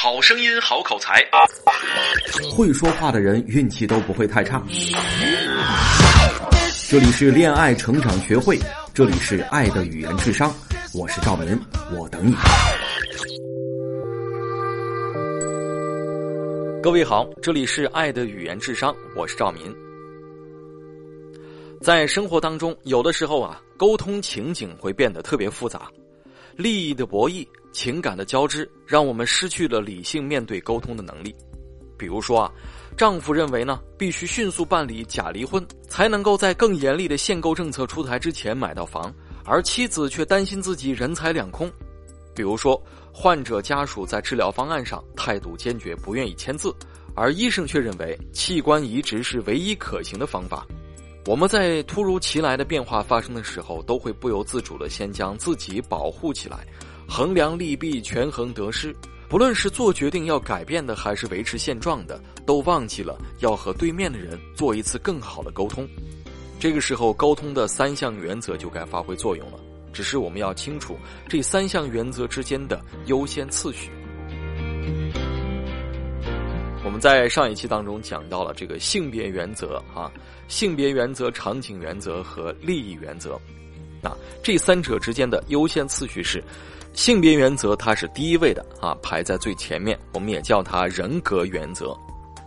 好声音，好口才，会说话的人运气都不会太差。这里是恋爱成长学会，这里是爱的语言智商，我是赵明，我等你。各位好，这里是爱的语言智商，我是赵明。在生活当中，有的时候啊，沟通情景会变得特别复杂，利益的博弈、情感的交织，让我们失去了理性面对沟通的能力。比如说啊，丈夫认为呢，必须迅速办理假离婚，才能够在更严厉的限购政策出台之前买到房，而妻子却担心自己人财两空。比如说，患者家属在治疗方案上态度坚决，不愿意签字，而医生却认为器官移植是唯一可行的方法。我们在突如其来的变化发生的时候，都会不由自主的先将自己保护起来，衡量利弊，权衡得失。不论是做决定要改变的，还是维持现状的，都忘记了要和对面的人做一次更好的沟通。这个时候，沟通的三项原则就该发挥作用了。只是我们要清楚这三项原则之间的优先次序。我们在上一期当中讲到了这个性别原则啊，性别原则、场景原则和利益原则。那这三者之间的优先次序是：性别原则它是第一位的啊，排在最前面，我们也叫它人格原则；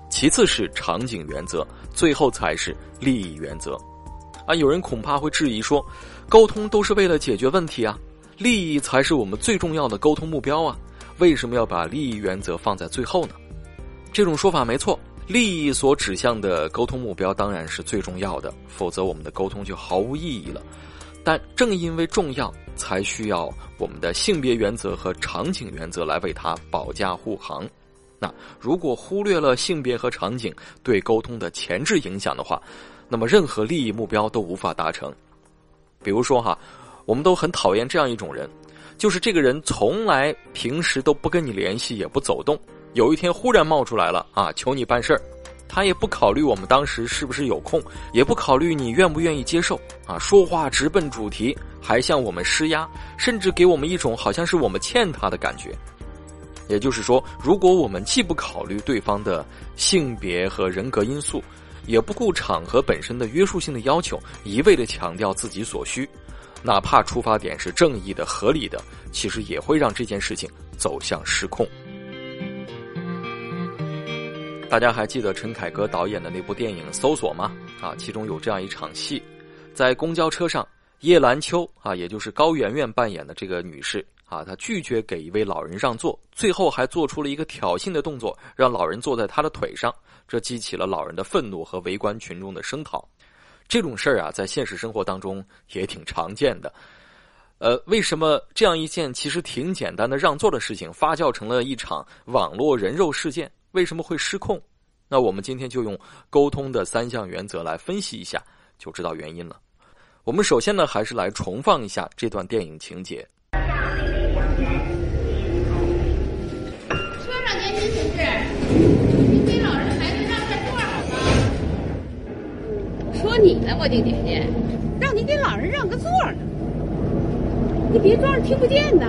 其次是场景原则，最后才是利益原则。啊，有人恐怕会质疑说，沟通都是为了解决问题啊，利益才是我们最重要的沟通目标啊，为什么要把利益原则放在最后呢？这种说法没错，利益所指向的沟通目标当然是最重要的，否则我们的沟通就毫无意义了。但正因为重要，才需要我们的性别原则和场景原则来为它保驾护航。那如果忽略了性别和场景对沟通的前置影响的话，那么任何利益目标都无法达成。比如说哈，我们都很讨厌这样一种人，就是这个人从来平时都不跟你联系，也不走动。有一天忽然冒出来了啊，求你办事儿，他也不考虑我们当时是不是有空，也不考虑你愿不愿意接受啊，说话直奔主题，还向我们施压，甚至给我们一种好像是我们欠他的感觉。也就是说，如果我们既不考虑对方的性别和人格因素，也不顾场合本身的约束性的要求，一味的强调自己所需，哪怕出发点是正义的、合理的，其实也会让这件事情走向失控。大家还记得陈凯歌导演的那部电影《搜索》吗？啊，其中有这样一场戏，在公交车上，叶兰秋啊，也就是高圆圆扮演的这个女士啊，她拒绝给一位老人让座，最后还做出了一个挑衅的动作，让老人坐在她的腿上，这激起了老人的愤怒和围观群众的声讨。这种事儿啊，在现实生活当中也挺常见的。呃，为什么这样一件其实挺简单的让座的事情，发酵成了一场网络人肉事件？为什么会失控？那我们今天就用沟通的三项原则来分析一下，就知道原因了。我们首先呢，还是来重放一下这段电影情节。车上年轻同志，您给老人孩子让开座好吗？说你呢，我的姐姐，让你给老人让个座呢，你别装着听不见呐。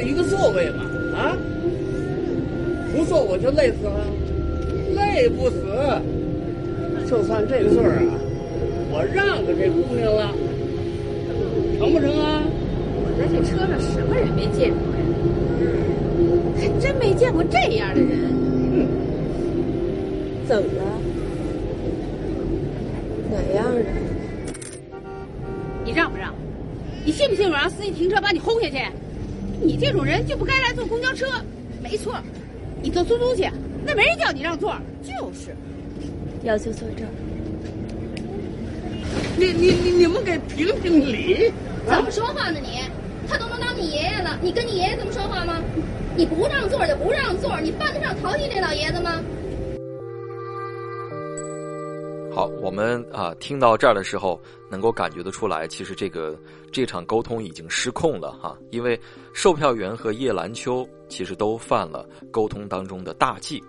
一个座位嘛？啊，不坐我就累死了，累不死。就算这个座儿啊，我让给这姑娘了，成不成啊？我在这车上什么人没见过呀？还真没见过这样的人。怎么了？哪样的？你让不让？你信不信我让司机停车把你轰下去？你这种人就不该来坐公交车。没错，你坐出租去，那没人叫你让座。就是，要就坐这儿。你你你你们给评评理！怎么说话呢你？他都能当你爷爷了，你跟你爷爷这么说话吗？你不让座就不让座，你犯得上淘气这老爷子吗？好，我们啊听到这儿的时候，能够感觉得出来，其实这个这场沟通已经失控了哈。因为售票员和叶兰秋其实都犯了沟通当中的大忌。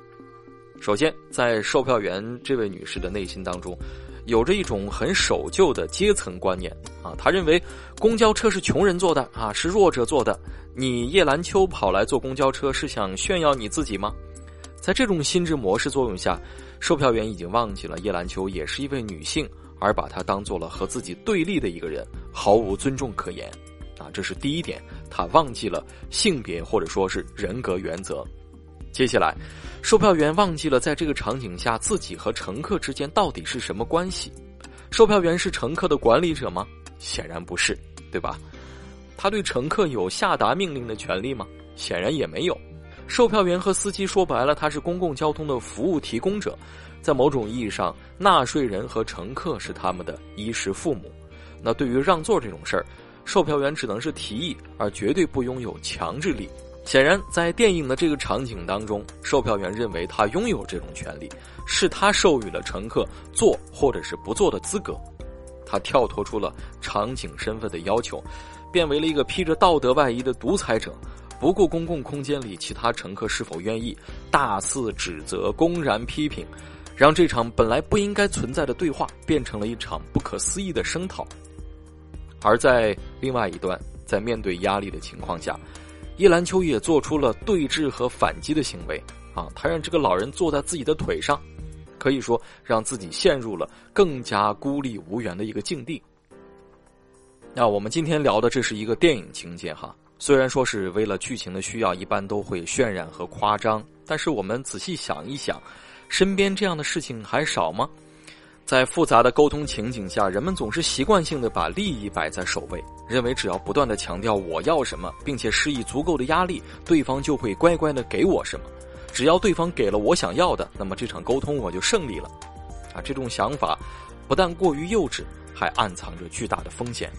首先，在售票员这位女士的内心当中，有着一种很守旧的阶层观念啊，她认为公交车是穷人坐的啊，是弱者坐的。你叶兰秋跑来坐公交车是想炫耀你自己吗？在这种心智模式作用下，售票员已经忘记了叶兰秋也是一位女性，而把她当做了和自己对立的一个人，毫无尊重可言。啊，这是第一点，他忘记了性别或者说是人格原则。接下来，售票员忘记了在这个场景下自己和乘客之间到底是什么关系。售票员是乘客的管理者吗？显然不是，对吧？他对乘客有下达命令的权利吗？显然也没有。售票员和司机说白了，他是公共交通的服务提供者，在某种意义上，纳税人和乘客是他们的衣食父母。那对于让座这种事儿，售票员只能是提议，而绝对不拥有强制力。显然，在电影的这个场景当中，售票员认为他拥有这种权利，是他授予了乘客坐或者是不坐的资格。他跳脱出了场景身份的要求。变为了一个披着道德外衣的独裁者，不顾公共空间里其他乘客是否愿意，大肆指责、公然批评，让这场本来不应该存在的对话变成了一场不可思议的声讨。而在另外一段，在面对压力的情况下，叶兰秋也做出了对峙和反击的行为啊，他让这个老人坐在自己的腿上，可以说让自己陷入了更加孤立无援的一个境地。那我们今天聊的这是一个电影情节哈，虽然说是为了剧情的需要，一般都会渲染和夸张，但是我们仔细想一想，身边这样的事情还少吗？在复杂的沟通情景下，人们总是习惯性的把利益摆在首位，认为只要不断的强调我要什么，并且施以足够的压力，对方就会乖乖的给我什么。只要对方给了我想要的，那么这场沟通我就胜利了。啊，这种想法不但过于幼稚，还暗藏着巨大的风险。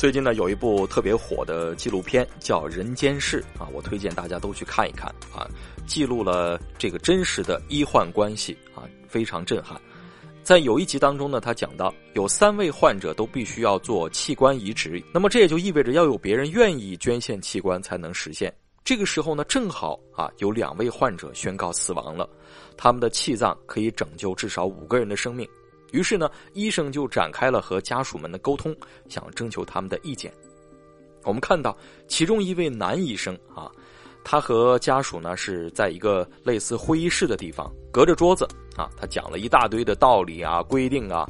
最近呢，有一部特别火的纪录片叫《人间世》啊，我推荐大家都去看一看啊，记录了这个真实的医患关系啊，非常震撼。在有一集当中呢，他讲到有三位患者都必须要做器官移植，那么这也就意味着要有别人愿意捐献器官才能实现。这个时候呢，正好啊有两位患者宣告死亡了，他们的气脏可以拯救至少五个人的生命。于是呢，医生就展开了和家属们的沟通，想征求他们的意见。我们看到其中一位男医生啊，他和家属呢是在一个类似会议室的地方，隔着桌子啊，他讲了一大堆的道理啊、规定啊，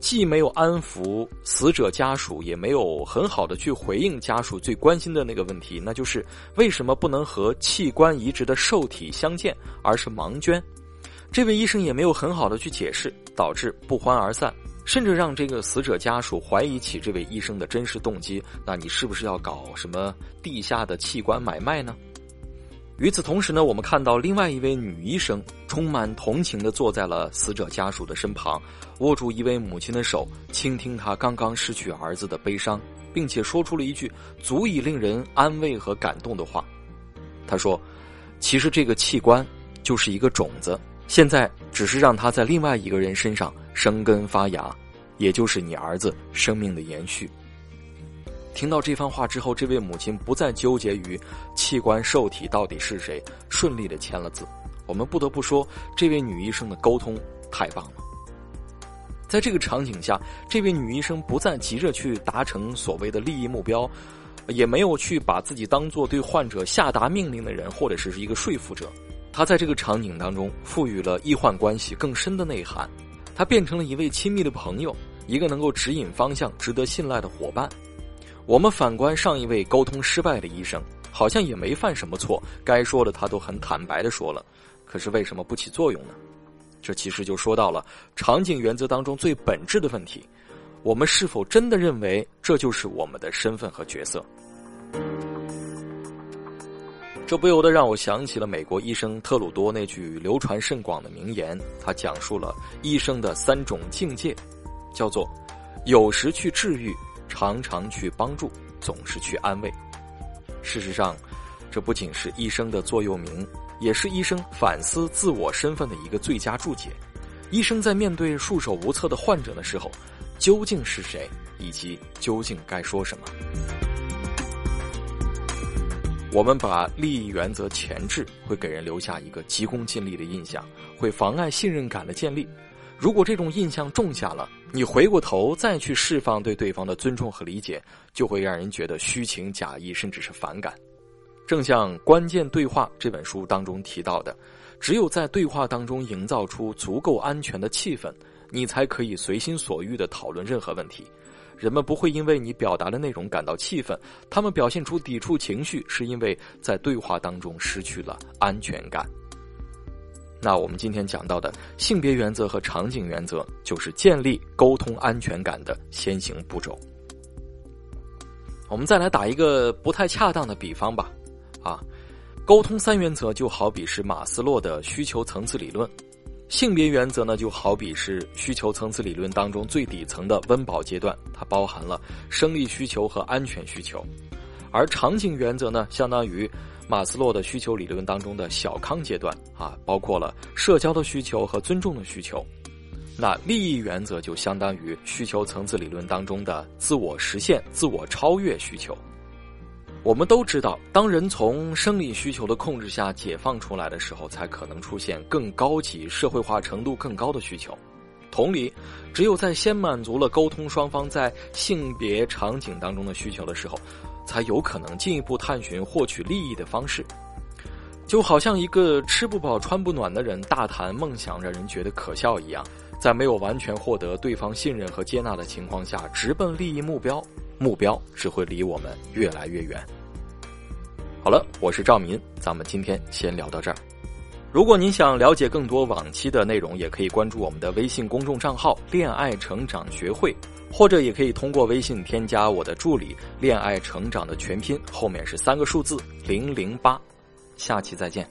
既没有安抚死者家属，也没有很好的去回应家属最关心的那个问题，那就是为什么不能和器官移植的受体相见，而是盲捐？这位医生也没有很好的去解释，导致不欢而散，甚至让这个死者家属怀疑起这位医生的真实动机。那你是不是要搞什么地下的器官买卖呢？与此同时呢，我们看到另外一位女医生充满同情的坐在了死者家属的身旁，握住一位母亲的手，倾听她刚刚失去儿子的悲伤，并且说出了一句足以令人安慰和感动的话。她说：“其实这个器官就是一个种子。”现在只是让他在另外一个人身上生根发芽，也就是你儿子生命的延续。听到这番话之后，这位母亲不再纠结于器官受体到底是谁，顺利的签了字。我们不得不说，这位女医生的沟通太棒了。在这个场景下，这位女医生不再急着去达成所谓的利益目标，也没有去把自己当做对患者下达命令的人，或者是一个说服者。他在这个场景当中赋予了医患关系更深的内涵，他变成了一位亲密的朋友，一个能够指引方向、值得信赖的伙伴。我们反观上一位沟通失败的医生，好像也没犯什么错，该说的他都很坦白的说了，可是为什么不起作用呢？这其实就说到了场景原则当中最本质的问题：我们是否真的认为这就是我们的身份和角色？这不由得让我想起了美国医生特鲁多那句流传甚广的名言，他讲述了医生的三种境界，叫做“有时去治愈，常常去帮助，总是去安慰”。事实上，这不仅是医生的座右铭，也是医生反思自我身份的一个最佳注解。医生在面对束手无策的患者的时候，究竟是谁，以及究竟该说什么？我们把利益原则前置，会给人留下一个急功近利的印象，会妨碍信任感的建立。如果这种印象种下了，你回过头再去释放对对方的尊重和理解，就会让人觉得虚情假意，甚至是反感。正像《关键对话》这本书当中提到的，只有在对话当中营造出足够安全的气氛，你才可以随心所欲的讨论任何问题。人们不会因为你表达的内容感到气愤，他们表现出抵触情绪，是因为在对话当中失去了安全感。那我们今天讲到的性别原则和场景原则，就是建立沟通安全感的先行步骤。我们再来打一个不太恰当的比方吧。啊，沟通三原则就好比是马斯洛的需求层次理论，性别原则呢就好比是需求层次理论当中最底层的温饱阶段，它包含了生理需求和安全需求，而场景原则呢相当于马斯洛的需求理论当中的小康阶段啊，包括了社交的需求和尊重的需求，那利益原则就相当于需求层次理论当中的自我实现、自我超越需求。我们都知道，当人从生理需求的控制下解放出来的时候，才可能出现更高级、社会化程度更高的需求。同理，只有在先满足了沟通双方在性别场景当中的需求的时候，才有可能进一步探寻获取利益的方式。就好像一个吃不饱穿不暖的人大谈梦想，让人觉得可笑一样，在没有完全获得对方信任和接纳的情况下，直奔利益目标。目标只会离我们越来越远。好了，我是赵民，咱们今天先聊到这儿。如果您想了解更多往期的内容，也可以关注我们的微信公众账号“恋爱成长学会”，或者也可以通过微信添加我的助理“恋爱成长”的全拼，后面是三个数字零零八。下期再见。